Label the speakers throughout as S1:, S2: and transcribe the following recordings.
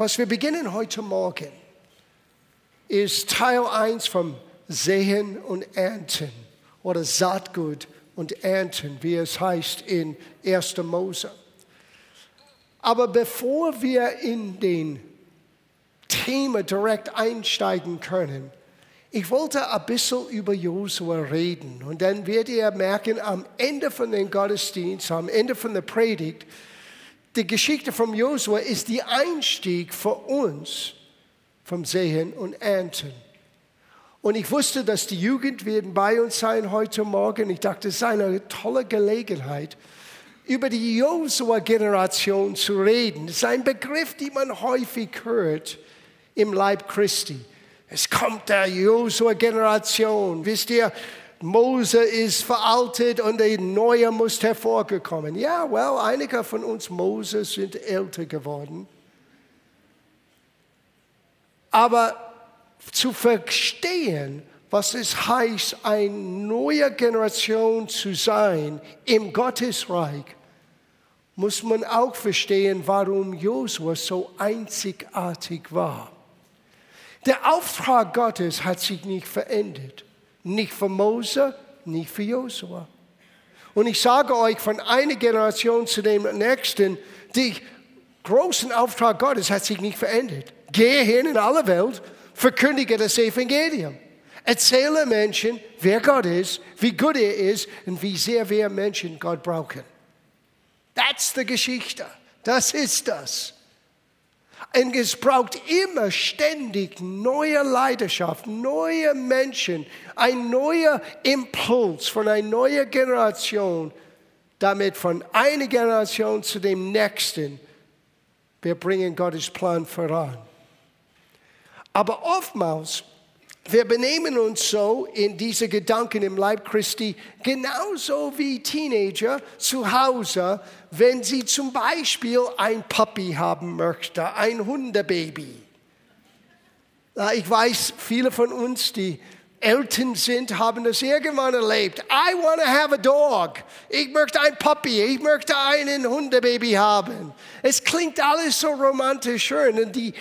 S1: was wir beginnen heute Morgen, ist Teil 1 vom Sehen und Ernten oder Saatgut und Ernten, wie es heißt in 1. Mose. Aber bevor wir in den Thema direkt einsteigen können, ich wollte ein bisschen über Josua reden und dann werdet ihr merken, am Ende von dem Gottesdienst, am Ende von der Predigt, die Geschichte von Josua ist die Einstieg für uns vom Sehen und Ernten. Und ich wusste, dass die Jugend werden bei uns sein heute Morgen. Ich dachte, es sei eine tolle Gelegenheit, über die Josua-Generation zu reden. Das ist ein Begriff, den man häufig hört im Leib Christi. Es kommt der Josua-Generation. Wisst ihr, Mose ist veraltet und der Neue muss hervorgekommen. Ja, well, einige von uns Mose sind älter geworden. Aber zu verstehen, was es heißt, eine neue Generation zu sein im Gottesreich, muss man auch verstehen, warum Josua so einzigartig war. Der Auftrag Gottes hat sich nicht verändert. Nicht für Mose, nicht für Josua. Und ich sage euch von einer Generation zu dem nächsten, der großen Auftrag Gottes hat sich nicht verändert. Gehe hin in alle Welt, verkündige das Evangelium. Erzähle Menschen, wer Gott ist, wie gut er ist und wie sehr wir Menschen Gott brauchen. That's die Geschichte. Das ist das. Und es braucht immer ständig neue Leidenschaft, neue Menschen, ein neuer Impuls von einer neuen Generation, damit von einer Generation zu dem nächsten wir bringen Gottes Plan voran. Aber oftmals wir benehmen uns so in diese Gedanken im Leib Christi genauso wie Teenager zu Hause, wenn sie zum Beispiel ein Puppy haben möchten, ein Hundebaby. Ich weiß, viele von uns, die Eltern sind, haben das irgendwann erlebt. I want to have a dog. Ich möchte ein Puppy. Ich möchte einen Hundebaby haben. Es klingt alles so romantisch schön. Und die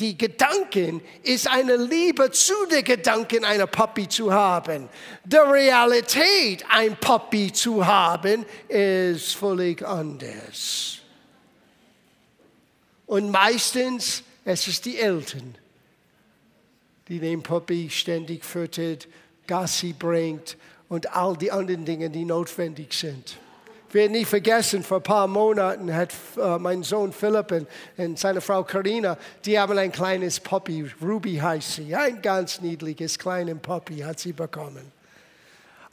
S1: die Gedanken ist eine Liebe zu den Gedanken, eine Puppy zu haben. Die Realität, ein Puppy zu haben, ist völlig anders. Und meistens es ist die Eltern, die den Puppy ständig füttert, Gassi bringt und all die anderen Dinge, die notwendig sind werde nie vergessen, vor ein paar Monaten hat äh, mein Sohn Philipp und, und, seine Frau Karina, die haben ein kleines Puppy, Ruby heißt sie, ein ganz niedliches kleines Puppy hat sie bekommen.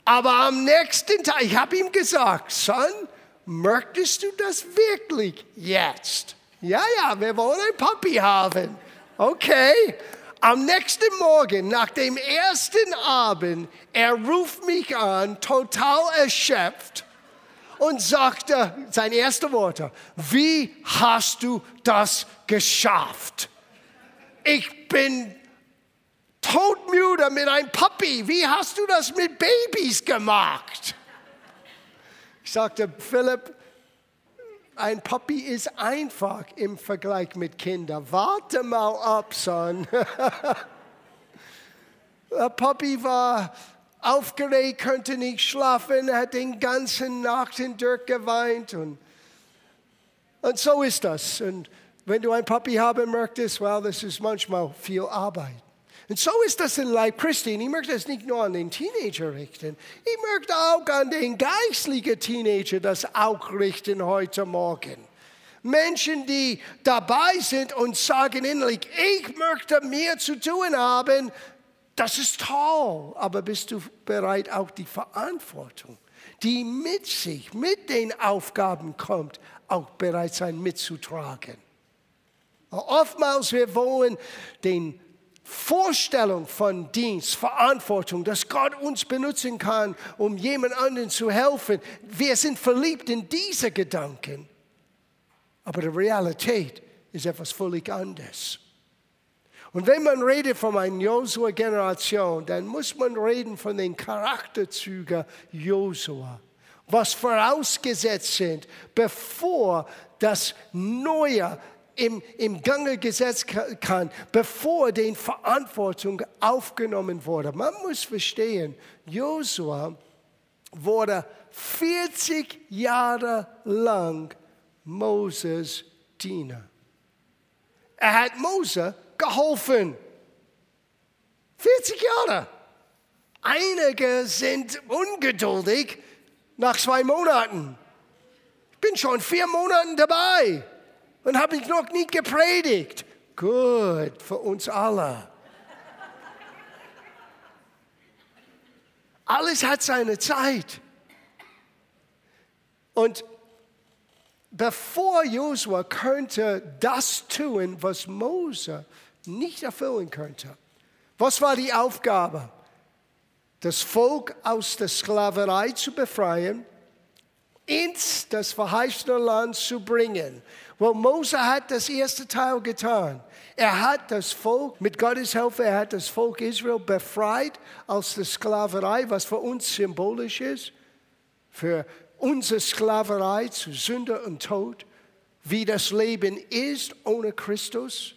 S1: Aber am nächsten Tag, ich habe ihm gesagt, Son, möchtest du das wirklich jetzt? Ja, ja, wir wollen ein Puppy haben. Okay. Am nächsten Morgen, nach dem ersten Abend, er ruft mich an, total erschöpft und sagte, seine ersten Worte, wie hast du das geschafft? Ich bin todmüde mit einem Puppy. Wie hast du das mit Babys gemacht? Ich sagte, Philipp, ein Puppy ist einfach im Vergleich mit Kindern. Warte mal ab, Son. Der Puppy war aufgeregt, konnte nicht schlafen, hat den ganzen Nacht hindurch geweint. Und, und so ist das. Und wenn du ein Papi haben möchtest, well, das ist manchmal viel Arbeit. Und so ist das in Leib Christi. Und ich möchte das nicht nur an den Teenager richten. Ich möchte auch an den geistlichen Teenager das auch richten heute Morgen. Menschen, die dabei sind und sagen innerlich, ich möchte mehr zu tun haben das ist toll, aber bist du bereit, auch die Verantwortung, die mit sich, mit den Aufgaben kommt, auch bereit sein mitzutragen? Oftmals wir wollen den Vorstellung von Dienst, Verantwortung, dass Gott uns benutzen kann, um jemand anderen zu helfen. Wir sind verliebt in diese Gedanken. Aber die Realität ist etwas völlig anderes. Und wenn man redet von einer Josua-Generation, dann muss man reden von den Charakterzügen Josua, was vorausgesetzt sind, bevor das Neue im, im Gange gesetzt kann, bevor die Verantwortung aufgenommen wurde. Man muss verstehen, Josua wurde 40 Jahre lang Moses Diener. Er hat Mose geholfen. 40 Jahre. Einige sind ungeduldig nach zwei Monaten. Ich bin schon vier Monate dabei und habe ich noch nie gepredigt. Gut für uns alle. Alles hat seine Zeit. Und bevor Josua könnte das tun, was Mose nicht erfüllen könnte, was war die Aufgabe? Das Volk aus der Sklaverei zu befreien, ins das verheißene Land zu bringen. Well, Mose hat das erste Teil getan. Er hat das Volk, mit Gottes Hilfe, er hat das Volk Israel befreit aus der Sklaverei, was für uns symbolisch ist, für unsere Sklaverei zu Sünde und Tod, wie das Leben ist ohne Christus.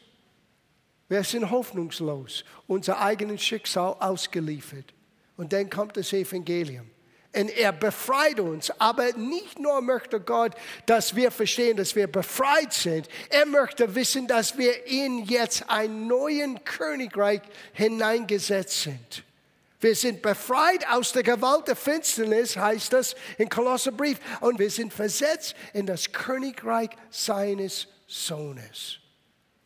S1: Wir sind hoffnungslos, unser eigenes Schicksal ausgeliefert. Und dann kommt das Evangelium. Und er befreit uns. Aber nicht nur möchte Gott, dass wir verstehen, dass wir befreit sind. Er möchte wissen, dass wir in jetzt ein neuen Königreich hineingesetzt sind. Wir sind befreit aus der Gewalt der Finsternis, heißt das in Kolosserbrief. Und wir sind versetzt in das Königreich seines Sohnes.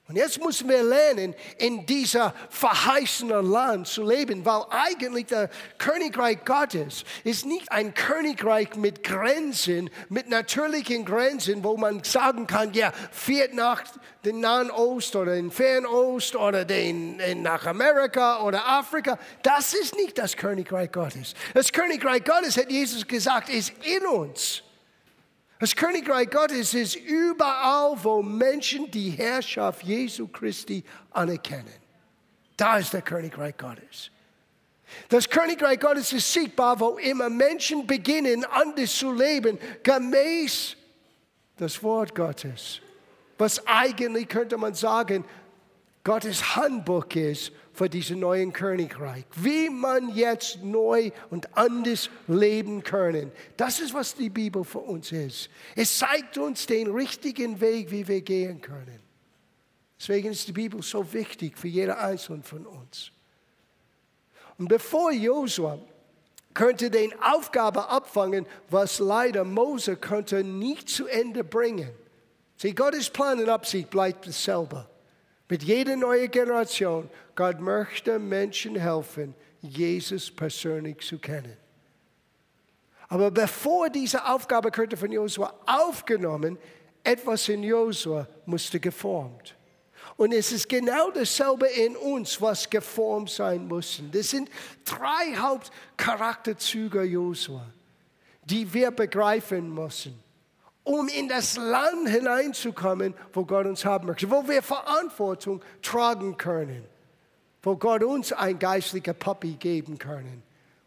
S1: Und jetzt müssen wir lernen, in dieser verheißenen Land zu leben, weil eigentlich der Königreich Gottes ist nicht ein Königreich mit Grenzen, mit natürlichen Grenzen, wo man sagen kann, ja, fährt nach den Nahen Ost oder den Fernost oder den, nach Amerika oder Afrika. Das ist nicht das Königreich Gottes. Das Königreich Gottes, hat Jesus gesagt, ist in uns. Das Königreich Gottes ist überall, wo Menschen die Herrschaft Jesu Christi anerkennen. Da ist der Königreich Gottes. Das Königreich Gottes ist sichtbar, wo immer Menschen beginnen, anders zu leben, gemäß das Wort Gottes. Was eigentlich könnte man sagen, Gottes Handbuch ist für diesen neuen Königreich. Wie man jetzt neu und anders leben können. Das ist, was die Bibel für uns ist. Es zeigt uns den richtigen Weg, wie wir gehen können. Deswegen ist die Bibel so wichtig für jeder Einzelne von uns. Und bevor Josua könnte den Aufgabe abfangen, was leider Mose könnte nicht zu Ende bringen. Sieh, Gottes Plan und Absicht bleibt dasselbe. Mit jeder neuen Generation, Gott möchte Menschen helfen, Jesus persönlich zu kennen. Aber bevor diese Aufgabe könnte von Josua aufgenommen, etwas in Josua musste geformt. Und es ist genau dasselbe in uns, was geformt sein muss. Das sind drei Hauptcharakterzüge Josua, die wir begreifen müssen um in das Land hineinzukommen, wo Gott uns haben möchte, wo wir Verantwortung tragen können, wo Gott uns ein geistlicher Papi geben können.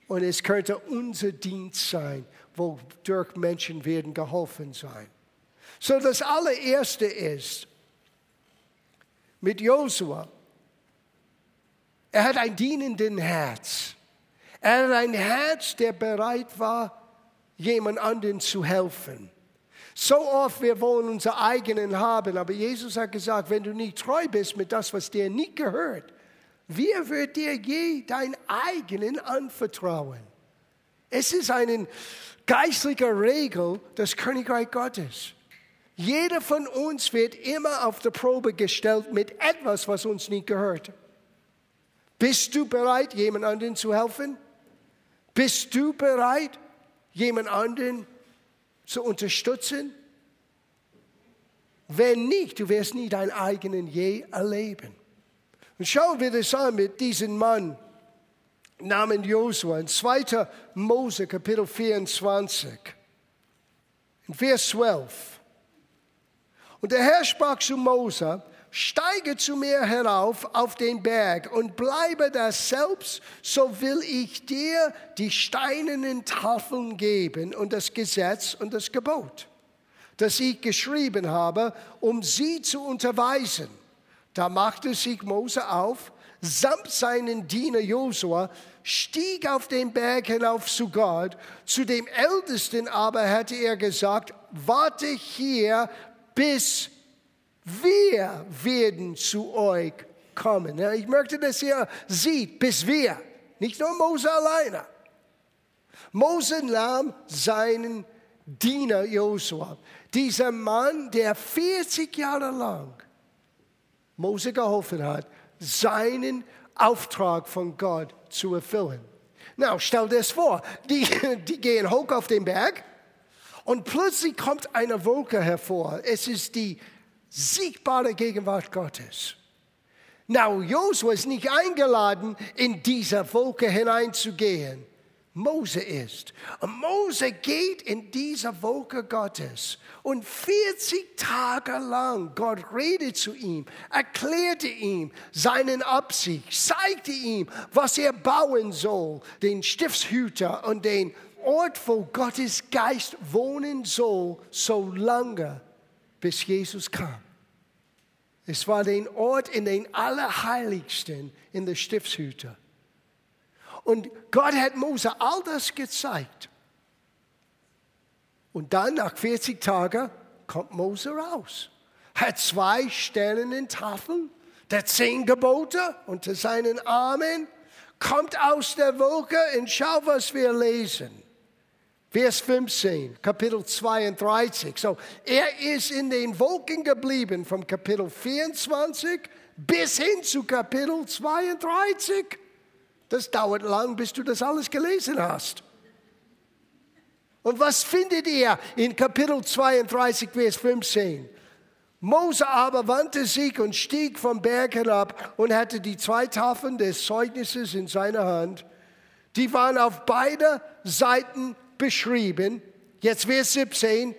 S1: Und es könnte unser Dienst sein, wodurch Menschen werden geholfen sein. So das allererste ist, mit Josua, er hat ein dienenden Herz. Er hat ein Herz, der bereit war, jemand anderen zu helfen. So oft wir wollen unsere eigenen haben, aber Jesus hat gesagt, wenn du nicht treu bist mit das, was dir nicht gehört, wer wird dir je dein eigenen anvertrauen? Es ist eine geistliche Regel des Königreich Gottes. Jeder von uns wird immer auf die Probe gestellt mit etwas, was uns nicht gehört. Bist du bereit, jemand anderen zu helfen? Bist du bereit, jemand anderen zu unterstützen? Wenn nicht, du wirst nie deinen eigenen je erleben. Und schauen wir das an mit diesem Mann namens Josua in 2. Mose Kapitel 24, in Vers 12. Und der Herr sprach zu Mose, steige zu mir herauf auf den Berg und bleibe da selbst, so will ich dir die steinernen Tafeln geben und das Gesetz und das Gebot. das ich geschrieben habe, um sie zu unterweisen. Da machte sich Mose auf, samt seinen Diener Josua, stieg auf den Berg hinauf zu Gott. Zu dem Ältesten aber hatte er gesagt, warte hier, bis wir werden zu euch kommen. Ich möchte, dass ihr seht, bis wir, nicht nur Mose alleine. Mose nahm seinen Diener Josua, dieser Mann, der 40 Jahre lang Mose geholfen hat, seinen Auftrag von Gott zu erfüllen. Na, stell dir das vor, die, die gehen hoch auf den Berg und plötzlich kommt eine Wolke hervor. Es ist die siegbare Gegenwart Gottes. Na, Josua ist nicht eingeladen, in diese Wolke hineinzugehen. Mose ist. Und Mose geht in diese Wolke Gottes. Und 40 Tage lang, Gott redet zu ihm, erklärte ihm seinen Absicht, zeigte ihm, was er bauen soll, den Stiftshüter und den Ort, wo Gottes Geist wohnen soll, so lange, bis Jesus kam. Es war den Ort in den Allerheiligsten in der Stiftshütte. Und Gott hat Mose all das gezeigt. Und dann nach 40 Tagen kommt Mose raus. Hat zwei steinerne Tafeln, der zehn Gebote unter seinen Armen, kommt aus der Wolke und schau, was wir lesen. Vers 15, Kapitel 32. So, er ist in den Wolken geblieben vom Kapitel 24 bis hin zu Kapitel 32. Das dauert lang, bis du das alles gelesen hast. Und was findet ihr in Kapitel 32, Vers 15? Mose aber wandte sich und stieg vom Berg herab und hatte die zwei Tafeln des Zeugnisses in seiner Hand. Die waren auf beide Seiten beschrieben. Jetzt Vers 17.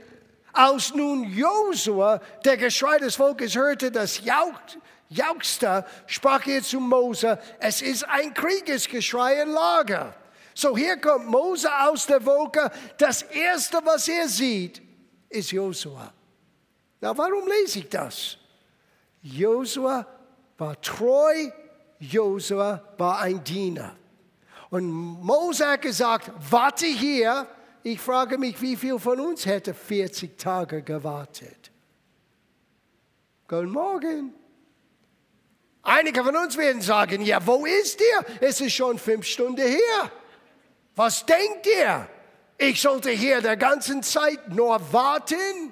S1: Als nun Josua, der Geschrei des Volkes, hörte, das jauchzte, sprach er zu Mose, es ist ein Kriegesgeschrei im Lager. So hier kommt Mose aus der Wolke. Das erste, was er sieht, ist Josua. Na, warum lese ich das? Josua war treu, Josua war ein Diener. Und Mose hat gesagt, warte hier. Ich frage mich, wie viel von uns hätte 40 Tage gewartet? Guten Morgen. Einige von uns werden sagen, ja, wo ist ihr? Es ist schon fünf Stunden her. Was denkt ihr? Ich sollte hier der ganzen Zeit nur warten?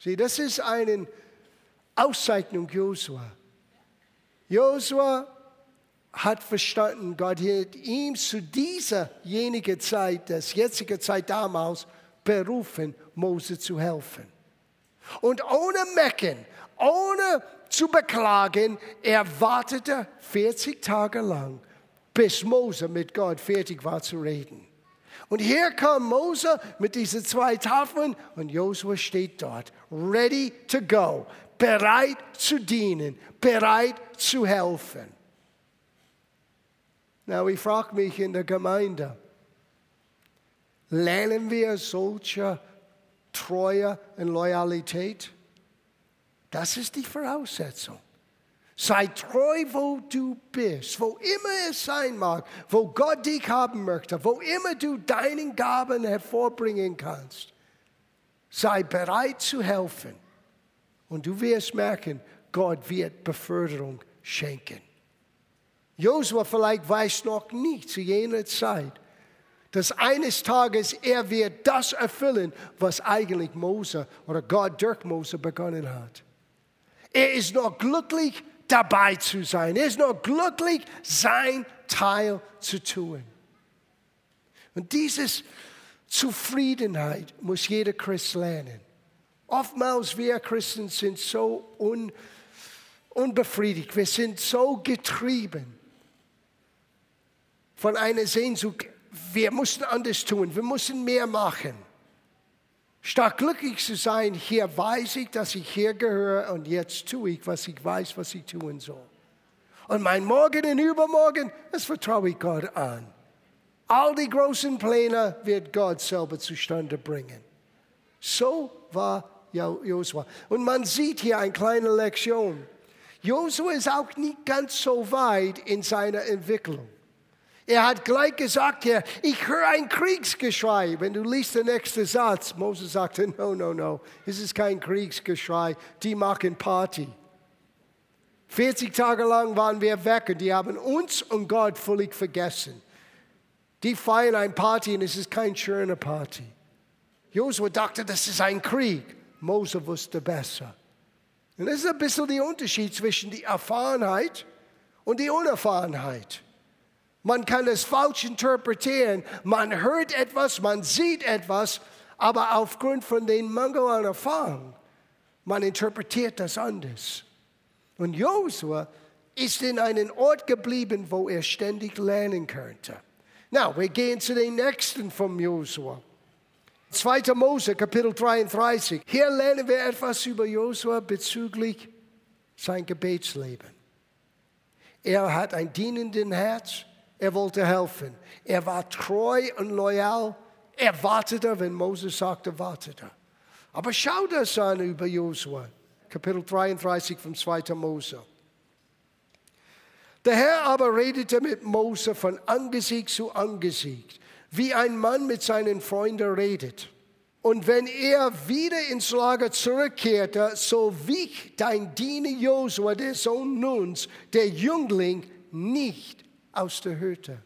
S1: Sieh, das ist eine Auszeichnung Josua. Josua hat verstanden, Gott hat ihm zu dieser jenigen Zeit, das jetzige Zeit damals, berufen, Mose zu helfen. Und ohne Mecken, ohne zu beklagen. Er wartete 40 Tage lang, bis Mose mit Gott fertig war zu reden. Und hier kam Mose mit diesen zwei Tafeln und Josua steht dort, ready to go, bereit zu dienen, bereit zu helfen. Na, ich frage mich in der Gemeinde, lernen wir solche Treue und Loyalität? Das ist die Voraussetzung. Sei treu, wo du bist, wo immer es sein mag, wo Gott dich haben möchte, wo immer du deinen Gaben hervorbringen kannst. Sei bereit zu helfen. Und du wirst merken, Gott wird Beförderung schenken. Josua vielleicht weiß noch nicht zu jener Zeit, dass eines Tages er wird das erfüllen, was eigentlich Mose oder Gott durch Mose begonnen hat. Er ist noch glücklich, dabei zu sein. Er ist noch glücklich, sein Teil zu tun. Und diese Zufriedenheit muss jeder Christ lernen. Oftmals wir Christen sind so un, unbefriedigt, wir sind so getrieben von einer Sehnsucht, wir müssen anders tun, wir müssen mehr machen. Statt glücklich zu sein, hier weiß ich, dass ich hier gehöre und jetzt tue ich, was ich weiß, was ich tun soll. Und mein Morgen und Übermorgen, das vertraue ich Gott an. All die großen Pläne wird Gott selber zustande bringen. So war Josua. Und man sieht hier eine kleine Lektion. Josua ist auch nicht ganz so weit in seiner Entwicklung. Er hat gleich gesagt, ja, ich höre ein Kriegsgeschrei. Wenn du liest den nächsten Satz, Moses sagte, no, no, no, es ist kein Kriegsgeschrei, die machen Party. 40 Tage lang waren wir weg und die haben uns und Gott völlig vergessen. Die feiern ein Party und es ist keine schöne Party. Josua dachte, das ist ein Krieg. Mose wusste besser. Und das ist ein bisschen der Unterschied zwischen der Erfahrenheit und der Unerfahrenheit. Man kann es falsch interpretieren. Man hört etwas, man sieht etwas, aber aufgrund von dem Mangel an Erfahrung, man interpretiert das anders. Und Josua ist in einen Ort geblieben, wo er ständig lernen könnte. Na, wir gehen zu den nächsten von Josua. 2. Mose, Kapitel 33. Hier lernen wir etwas über Josua bezüglich sein Gebetsleben. Er hat ein dienenden Herz. Er wollte helfen. Er war treu und loyal. Er wartete, wenn Moses sagte, wartete. Aber schau das an über Josua. Kapitel 33 vom 2. Mose. Der Herr aber redete mit Mose von Angesicht zu Angesicht, wie ein Mann mit seinen Freunden redet. Und wenn er wieder ins Lager zurückkehrte, so wich dein Diener Josua, der Sohn Nuns, der Jüngling, nicht aus der Hütte.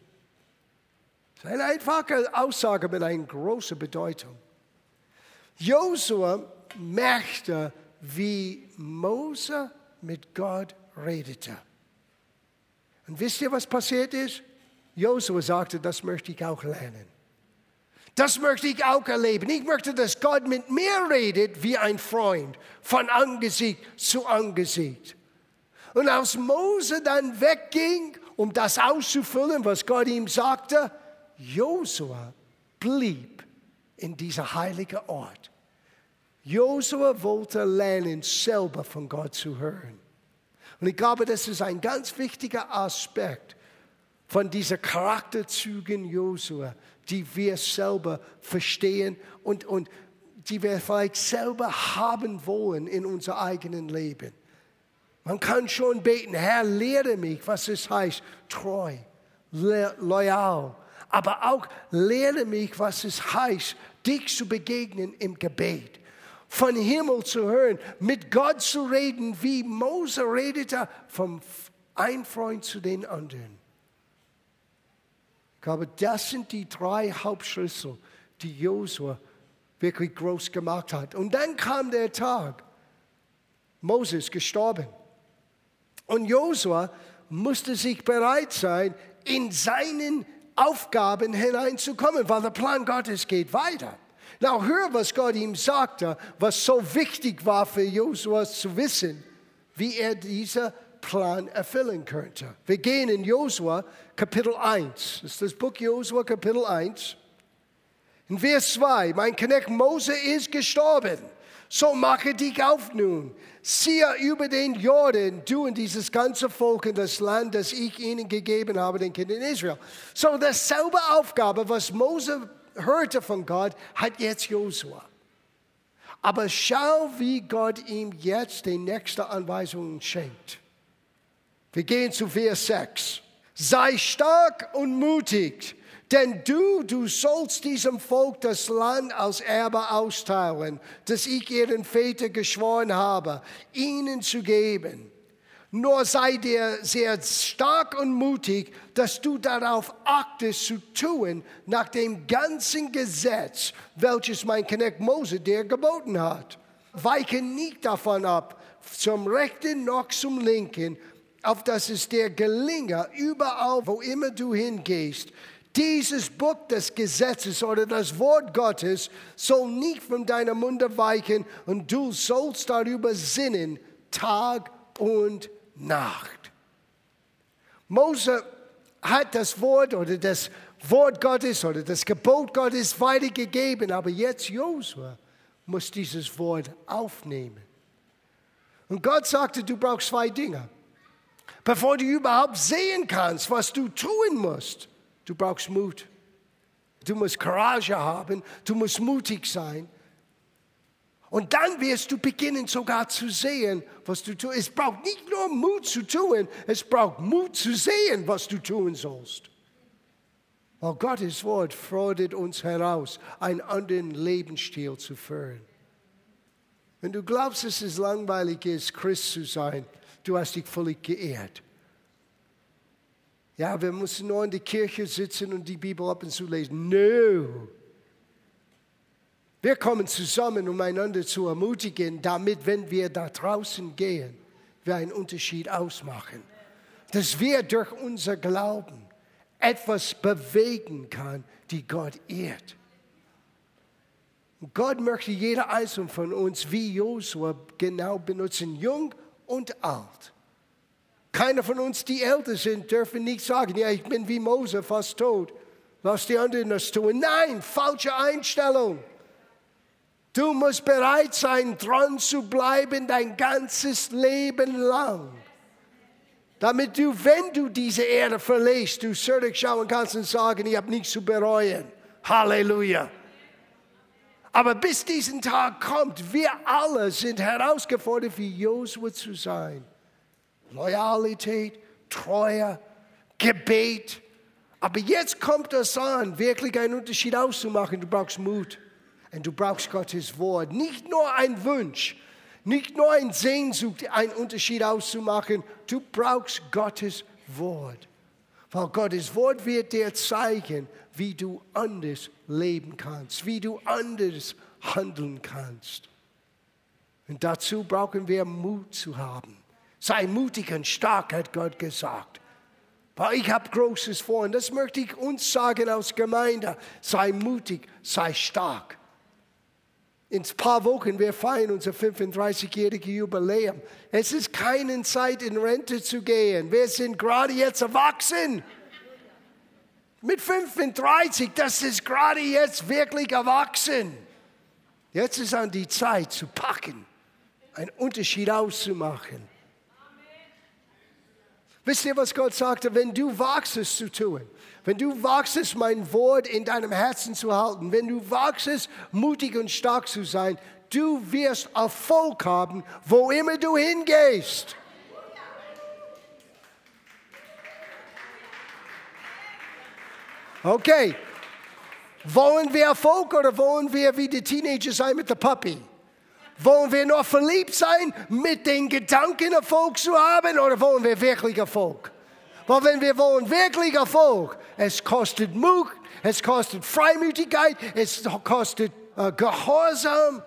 S1: Eine einfache Aussage mit einer großen Bedeutung. Josua merkte, wie Mose mit Gott redete. Und wisst ihr, was passiert ist? Josua sagte, das möchte ich auch lernen. Das möchte ich auch erleben. Ich möchte, dass Gott mit mir redet wie ein Freund, von Angesicht zu Angesicht. Und als Mose dann wegging, um das auszufüllen, was Gott ihm sagte, Josua blieb in dieser heiligen Ort. Josua wollte lernen, selber von Gott zu hören. Und ich glaube, das ist ein ganz wichtiger Aspekt von diesen Charakterzügen Josua, die wir selber verstehen und, und die wir vielleicht selber haben wollen in unser eigenen Leben. Man kann schon beten, Herr, lehre mich, was es heißt, treu, loyal, aber auch lehre mich, was es heißt, dich zu begegnen im Gebet von Himmel zu hören, mit Gott zu reden, wie Mose redete, vom ein Freund zu den anderen. Ich glaube, das sind die drei Hauptschlüssel, die Josua wirklich groß gemacht hat. Und dann kam der Tag, Moses gestorben. Und Josua musste sich bereit sein, in seinen Aufgaben hineinzukommen, weil der Plan Gottes geht weiter. Now hör, was Gott ihm sagte, was so wichtig war für Josua zu wissen, wie er diesen Plan erfüllen könnte. Wir gehen in Josua Kapitel 1. Das ist das Buch Josua Kapitel 1. In Vers 2, mein Knecht Mose ist gestorben. So mache dich auf nun, ziehe über den Jordan, du und dieses ganze Volk in das Land, das ich ihnen gegeben habe, den Kindern Israel. So dasselbe Aufgabe, was Mose hörte von Gott, hat jetzt Josua. Aber schau, wie Gott ihm jetzt die nächste Anweisung schenkt. Wir gehen zu Vers 6. Sei stark und mutig, denn du, du sollst diesem Volk das Land als Erbe austeilen, das ich ihren Vätern geschworen habe, ihnen zu geben. Nur sei dir sehr stark und mutig, dass du darauf achtest zu tun, nach dem ganzen Gesetz, welches mein Knecht Mose dir geboten hat. Weiche nicht davon ab, zum Rechten noch zum Linken, auf dass es dir gelinge, überall, wo immer du hingehst. Dieses Buch des Gesetzes oder das Wort Gottes soll nicht von deinem Munde weichen und du sollst darüber sinnen, Tag und. Nacht. Mose hat das Wort oder das Wort Gottes oder das Gebot Gottes weitergegeben, aber jetzt Josua muss dieses Wort aufnehmen. Und Gott sagte, du brauchst zwei Dinge. Bevor du überhaupt sehen kannst, was du tun musst, du brauchst Mut. Du musst Courage haben, du musst mutig sein. Und dann wirst du beginnen sogar zu sehen, was du tust. Es braucht nicht nur Mut zu tun, es braucht Mut zu sehen, was du tun sollst. Weil Gottes Wort fordert uns heraus, einen anderen Lebensstil zu führen. Wenn du glaubst, dass es langweilig ist, Christ zu sein, du hast dich völlig geehrt. Ja, wir müssen nur in der Kirche sitzen und die Bibel ab und zu lesen. No. Wir kommen zusammen, um einander zu ermutigen, damit, wenn wir da draußen gehen, wir einen Unterschied ausmachen. Dass wir durch unser Glauben etwas bewegen kann, die Gott ehrt. Gott möchte jeder einzelne von uns wie Josua genau benutzen, jung und alt. Keiner von uns, die älter sind, dürfen nicht sagen, ja, ich bin wie Mose, fast tot. Lass die anderen das tun. Nein, falsche Einstellung. Du musst bereit sein, dran zu bleiben dein ganzes Leben lang. Damit du, wenn du diese Erde verlässt, du zurückschauen kannst und sagen, ich habe nichts zu bereuen. Halleluja. Aber bis diesen Tag kommt, wir alle sind herausgefordert, wie Josua zu sein. Loyalität, Treue, Gebet. Aber jetzt kommt es an, wirklich einen Unterschied auszumachen. Du brauchst Mut und du brauchst Gottes Wort. Nicht nur ein Wunsch, nicht nur ein Sehnsucht, einen Unterschied auszumachen. Du brauchst Gottes Wort. Weil Gottes Wort wird dir zeigen, wie du anders leben kannst, wie du anders handeln kannst. Und dazu brauchen wir Mut zu haben. Sei mutig und stark, hat Gott gesagt. Weil ich habe Großes vor und das möchte ich uns sagen als Gemeinde. Sei mutig, sei stark. In ein paar Wochen, wir feiern unser 35-jähriges Jubiläum. Es ist keine Zeit, in Rente zu gehen. Wir sind gerade jetzt erwachsen. Mit 35, das ist gerade jetzt wirklich erwachsen. Jetzt ist an die Zeit zu packen, einen Unterschied auszumachen. Wisst ihr, was Gott sagte? Wenn du wagst es zu tun, wenn du es, mein Wort in deinem Herzen zu halten, wenn du es, mutig und stark zu sein, du wirst Erfolg haben, wo immer du hingehst. Okay, wollen wir Erfolg oder wollen wir wie die Teenager sein mit der Puppy? Wollen wir noch verliebt sein, mit den Gedanken Erfolg zu haben oder wollen wir wirklich Erfolg? Weil wenn wir wollen wirklich Erfolg, es kostet Mut, es kostet Freimütigkeit, es kostet äh, Gehorsam.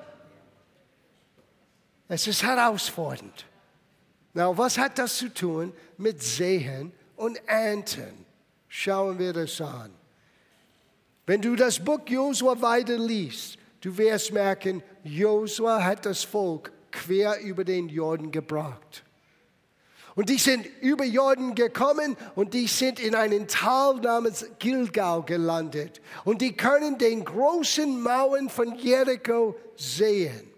S1: Es ist herausfordernd. Na, was hat das zu tun mit Sehen und Ernten? Schauen wir das an. Wenn du das Buch Josua weiter liest, Du wirst merken, Josua hat das Volk quer über den Jordan gebracht. Und die sind über Jordan gekommen und die sind in einen Tal namens Gilgal gelandet. Und die können den großen Mauern von Jericho sehen.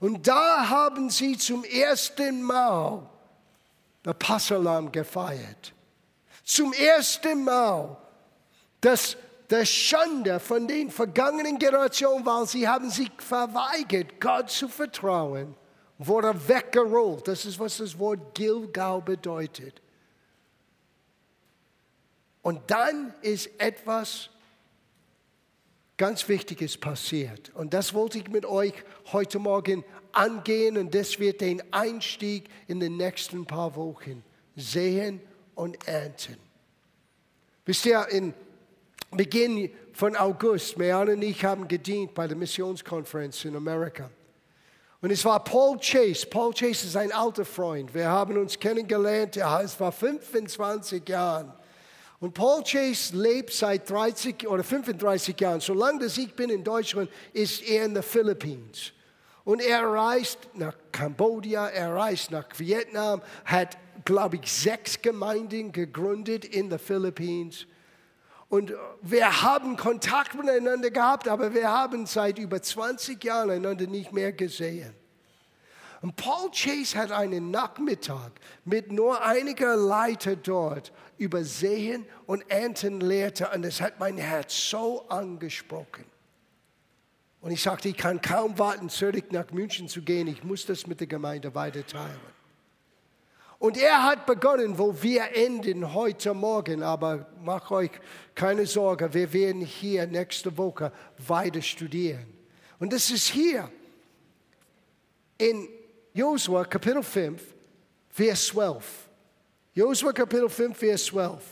S1: Und da haben sie zum ersten Mal der Passalam gefeiert. Zum ersten Mal das der Schande von den vergangenen Generationen, weil sie haben sich verweigert, Gott zu vertrauen, wurde weggerollt. Das ist, was das Wort Gilgal bedeutet. Und dann ist etwas ganz Wichtiges passiert. Und das wollte ich mit euch heute Morgen angehen. Und das wird den Einstieg in den nächsten paar Wochen sehen und ernten. Wisst ihr, in Beginn von August, Meane und ich haben gedient bei der Missionskonferenz in Amerika. Und es war Paul Chase. Paul Chase ist ein alter Freund. Wir haben uns kennengelernt, es war 25 Jahre. Und Paul Chase lebt seit 30 oder 35 Jahren. Solange dass ich bin in Deutschland, ist er in den Philippinen. Und er reist nach Kambodscha, er reist nach Vietnam, hat, glaube ich, sechs Gemeinden gegründet in den Philippinen. Und wir haben Kontakt miteinander gehabt, aber wir haben seit über 20 Jahren einander nicht mehr gesehen. Und Paul Chase hat einen Nachmittag mit nur einiger Leiter dort über Sehen und Ernten lehrte und es hat mein Herz so angesprochen. Und ich sagte, ich kann kaum warten, zurück nach München zu gehen. Ich muss das mit der Gemeinde weiter teilen. Und er hat begonnen, wo wir enden heute Morgen. Aber macht euch keine Sorge, wir werden hier nächste Woche weiter studieren. Und das ist hier in Josua Kapitel 5, Vers 12. Josua Kapitel 5, Vers 12.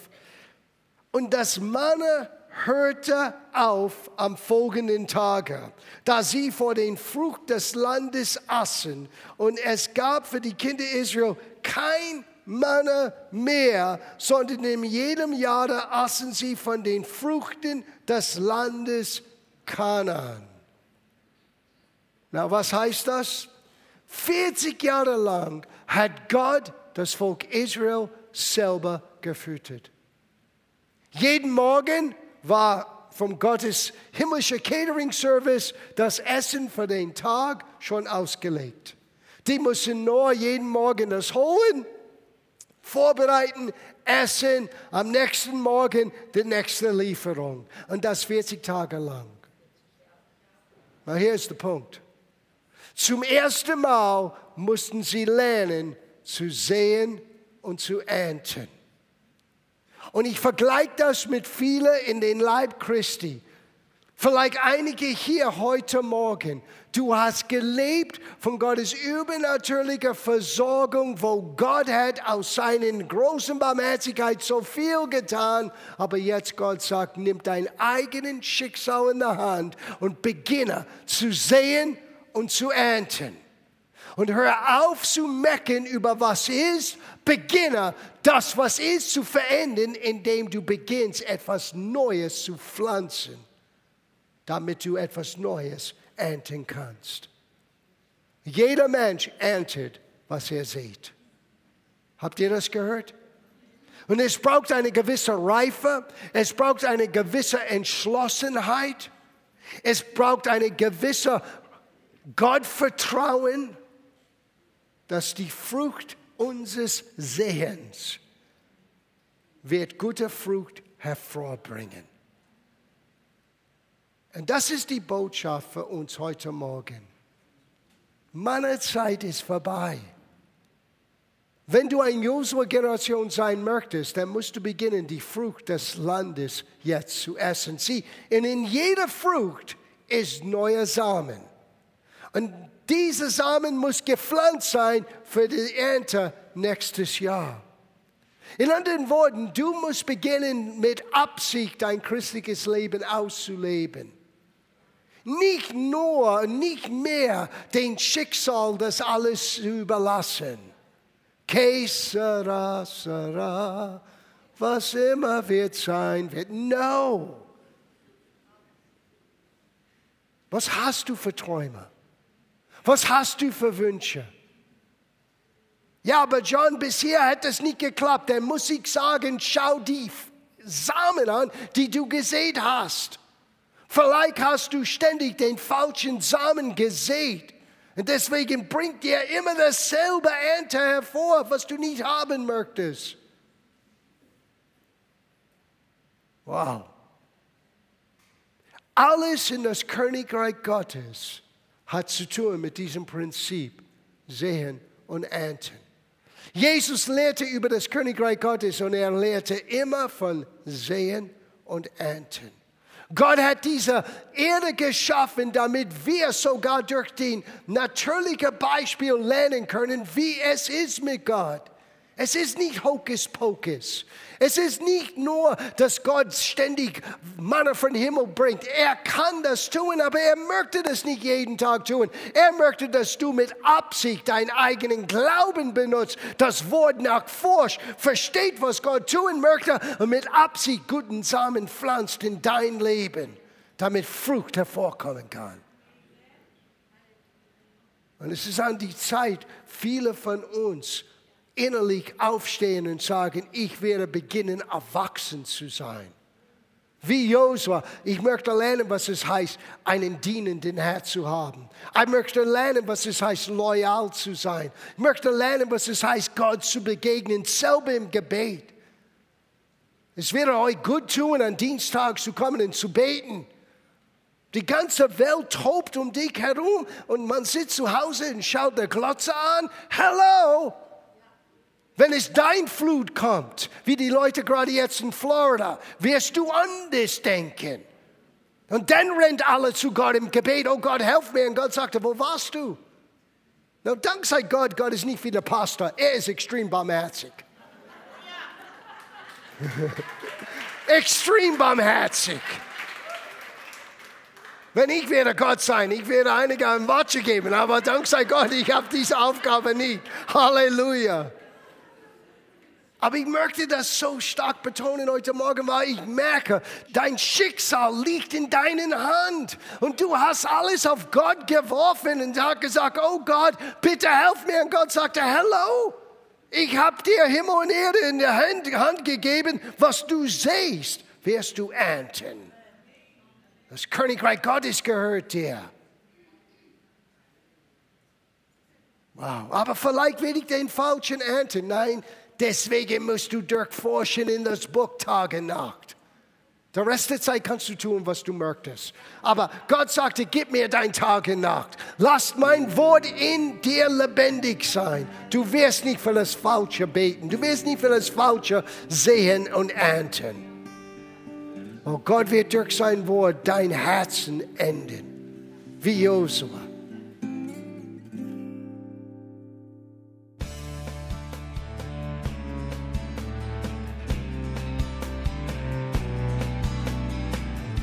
S1: Und das Manne hörte auf am folgenden Tage, da sie vor den Frucht des Landes aßen. Und es gab für die Kinder Israel kein Manne mehr, sondern in jedem Jahre aßen sie von den Früchten des Landes Kanaan. Na, was heißt das? 40 Jahre lang hat Gott das Volk Israel selber gefüttert. Jeden Morgen war vom Gottes himmlischer Catering Service das Essen für den Tag schon ausgelegt. Die müssen nur jeden Morgen das holen, vorbereiten, essen, am nächsten Morgen die nächste Lieferung. Und das 40 Tage lang. Na, hier ist der Punkt. Zum ersten Mal mussten sie lernen zu sehen und zu ernten. Und ich vergleiche das mit vielen in den Leib Christi. Vielleicht einige hier heute Morgen. Du hast gelebt von Gottes übernatürlicher Versorgung, wo Gott hat aus seinen großen Barmherzigkeit so viel getan. Aber jetzt Gott sagt, nimm dein eigenes Schicksal in der Hand und beginne zu sehen und zu ernten. Und hör auf zu mecken über was ist, beginne das, was ist, zu verändern, indem du beginnst, etwas Neues zu pflanzen, damit du etwas Neues ernten kannst. Jeder Mensch erntet, was er sieht. Habt ihr das gehört? Und es braucht eine gewisse Reife, es braucht eine gewisse Entschlossenheit, es braucht eine gewisse Gottvertrauen, dass die Frucht unseres Sehens wird gute Frucht hervorbringen. Und das ist die Botschaft für uns heute Morgen. Meine Zeit ist vorbei. Wenn du eine Josua-Generation sein möchtest, dann musst du beginnen, die Frucht des Landes jetzt zu essen. Sieh, und in jeder Frucht ist neuer Samen. Und dieser Samen muss gepflanzt sein für die Ernte nächstes Jahr. In anderen Worten, du musst beginnen mit Absicht dein christliches Leben auszuleben. Nicht nur, nicht mehr den Schicksal das alles überlassen. Que sera, sera, was immer wird sein wird. No. Was hast du für Träume? Was hast du für Wünsche? Ja, aber John, bisher hat das nicht geklappt. Dann muss ich sagen, schau die Samen an, die du gesät hast. Vielleicht hast du ständig den falschen Samen gesät. Und deswegen bringt dir immer dasselbe Ernte hervor, was du nicht haben möchtest. Wow. Alles in das Königreich Gottes hat zu tun mit diesem Prinzip sehen und ernten. Jesus lehrte über das Königreich Gottes und er lehrte immer von sehen und ernten. Gott hat diese Erde geschaffen, damit wir sogar durch den natürlichen Beispiel lernen können, wie es ist mit Gott. Es ist nicht Hokuspokus. Es ist nicht nur, dass Gott ständig Manna von Himmel bringt. Er kann das tun, aber er möchte das nicht jeden Tag tun. Er möchte, dass du mit Absicht deinen eigenen Glauben benutzt, das Wort nachforscht, versteht, was Gott tun möchte und mit Absicht guten Samen pflanzt in dein Leben, damit Frucht hervorkommen kann. Und es ist an die Zeit, viele von uns, innerlich aufstehen und sagen, ich werde beginnen, erwachsen zu sein. Wie Josua, ich möchte lernen, was es heißt, einen dienenden Herr zu haben. Ich möchte lernen, was es heißt, loyal zu sein. Ich möchte lernen, was es heißt, Gott zu begegnen, selber im Gebet. Es wäre euch gut tun, an Dienstag zu kommen und zu beten. Die ganze Welt tobt um dich herum und man sitzt zu Hause und schaut der Glotze an. Hello! Wenn es dein Flut kommt, wie die Leute gerade jetzt in Florida, wirst du anders denken. Und dann rennt alle zu Gott im Gebet, oh Gott, helf mir. Und Gott sagte, wo warst du? Na, dank sei Gott, Gott ist nicht wie der Pastor, er ist extrem barmherzig. extrem barmherzig. Wenn ich werde Gott sein, ich werde einige ein Watsche geben, aber dank sei Gott, ich habe diese Aufgabe nicht. Halleluja. Aber ich möchte das so stark betonen heute Morgen, weil ich merke, dein Schicksal liegt in deinen Hand. Und du hast alles auf Gott geworfen und hast gesagt, oh Gott, bitte helf mir. Und Gott sagte, hello, ich habe dir Himmel und Erde in die Hand, Hand gegeben. Was du siehst, wirst du ernten. Das Königreich Gottes gehört dir. Wow, aber vielleicht will ich den falschen ernten. Nein, Deswegen musst du durchforschen in das Buch Tag und Nacht. Der Rest der Zeit kannst du tun, was du möchtest. Aber Gott sagte, gib mir dein Tag und Nacht. Lass mein Wort in dir lebendig sein. Du wirst nicht für das Falsche beten. Du wirst nicht für das Falsche sehen und ernten. Oh, Gott wird durch sein Wort dein Herzen enden. Wie Josua.